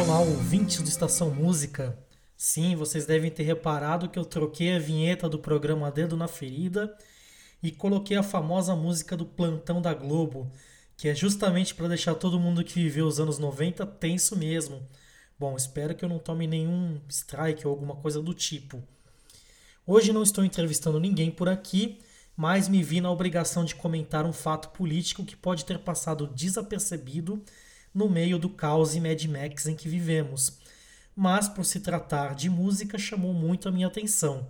Olá, ouvintes do Estação Música. Sim, vocês devem ter reparado que eu troquei a vinheta do programa Dedo na Ferida e coloquei a famosa música do Plantão da Globo, que é justamente para deixar todo mundo que viveu os anos 90 tenso mesmo. Bom, espero que eu não tome nenhum strike ou alguma coisa do tipo. Hoje não estou entrevistando ninguém por aqui, mas me vi na obrigação de comentar um fato político que pode ter passado desapercebido no meio do caos e Mad Max em que vivemos. Mas, por se tratar de música, chamou muito a minha atenção.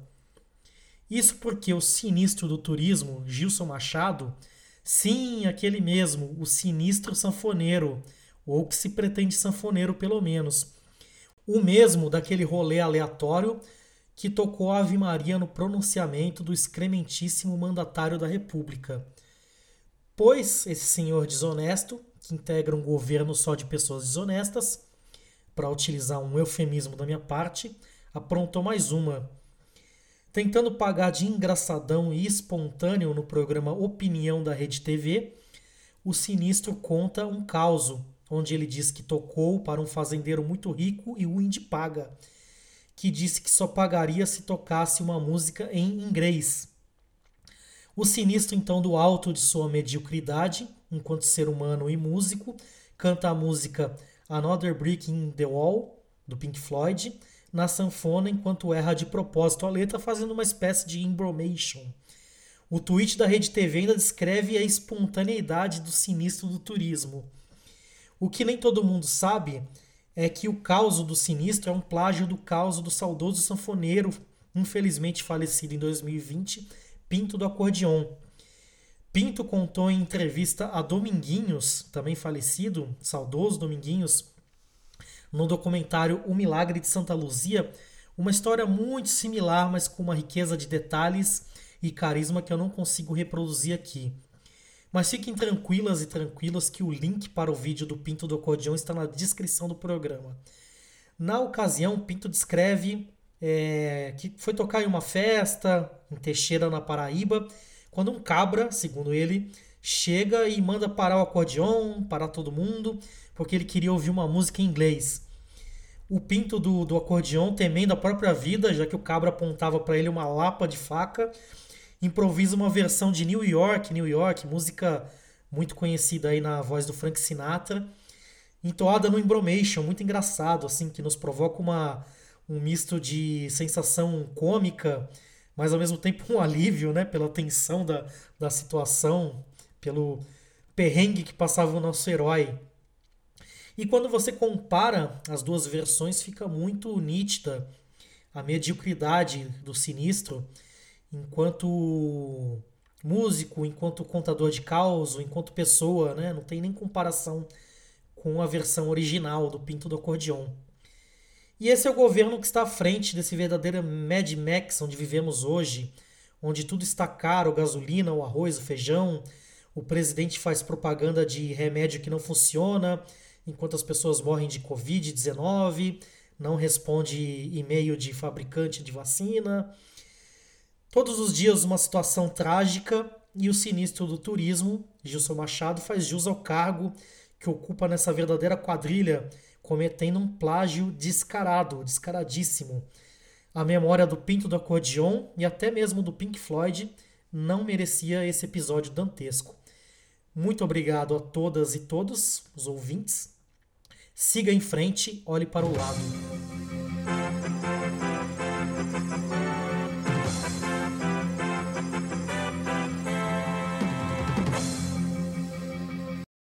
Isso porque o sinistro do turismo, Gilson Machado, sim, aquele mesmo, o sinistro sanfoneiro, ou que se pretende sanfoneiro pelo menos, o mesmo daquele rolê aleatório que tocou a Ave Maria no pronunciamento do excrementíssimo mandatário da República. Pois esse senhor desonesto, que integra um governo só de pessoas desonestas, para utilizar um eufemismo da minha parte, aprontou mais uma. Tentando pagar de engraçadão e espontâneo no programa Opinião da Rede TV, o sinistro conta um caos, onde ele diz que tocou para um fazendeiro muito rico e de paga, que disse que só pagaria se tocasse uma música em inglês. O sinistro, então, do alto de sua mediocridade, enquanto ser humano e músico, canta a música Another Brick in the Wall, do Pink Floyd, na sanfona enquanto erra de propósito a letra, fazendo uma espécie de embromation. O tweet da Rede TV ainda descreve a espontaneidade do sinistro do turismo. O que nem todo mundo sabe é que o caos do sinistro é um plágio do caos do saudoso sanfoneiro, infelizmente falecido em 2020, Pinto do Acordeon. Pinto contou em entrevista a Dominguinhos, também falecido, saudoso Dominguinhos, no documentário O Milagre de Santa Luzia, uma história muito similar, mas com uma riqueza de detalhes e carisma que eu não consigo reproduzir aqui. Mas fiquem tranquilas e tranquilas que o link para o vídeo do Pinto do Acordeão está na descrição do programa. Na ocasião, Pinto descreve é, que foi tocar em uma festa em Teixeira, na Paraíba, quando um cabra, segundo ele, chega e manda parar o acordeon, parar todo mundo, porque ele queria ouvir uma música em inglês. O pinto do, do temendo a própria vida, já que o cabra apontava para ele uma lapa de faca, improvisa uma versão de New York, New York, música muito conhecida aí na voz do Frank Sinatra, entoada no embromation, muito engraçado, assim, que nos provoca uma, um misto de sensação cômica mas ao mesmo tempo um alívio, né, pela tensão da, da situação, pelo perrengue que passava o nosso herói. E quando você compara as duas versões, fica muito nítida a mediocridade do sinistro enquanto músico, enquanto contador de caos, enquanto pessoa, né? Não tem nem comparação com a versão original do Pinto do Acordeon. E esse é o governo que está à frente desse verdadeiro Mad Max onde vivemos hoje, onde tudo está caro, gasolina, o arroz, o feijão. O presidente faz propaganda de remédio que não funciona, enquanto as pessoas morrem de Covid-19, não responde e-mail de fabricante de vacina. Todos os dias uma situação trágica e o sinistro do turismo, Gilson Machado, faz jus ao cargo que ocupa nessa verdadeira quadrilha cometendo um plágio descarado, descaradíssimo. A memória do Pinto do Acordeon e até mesmo do Pink Floyd não merecia esse episódio dantesco. Muito obrigado a todas e todos os ouvintes. Siga em frente, olhe para o lado.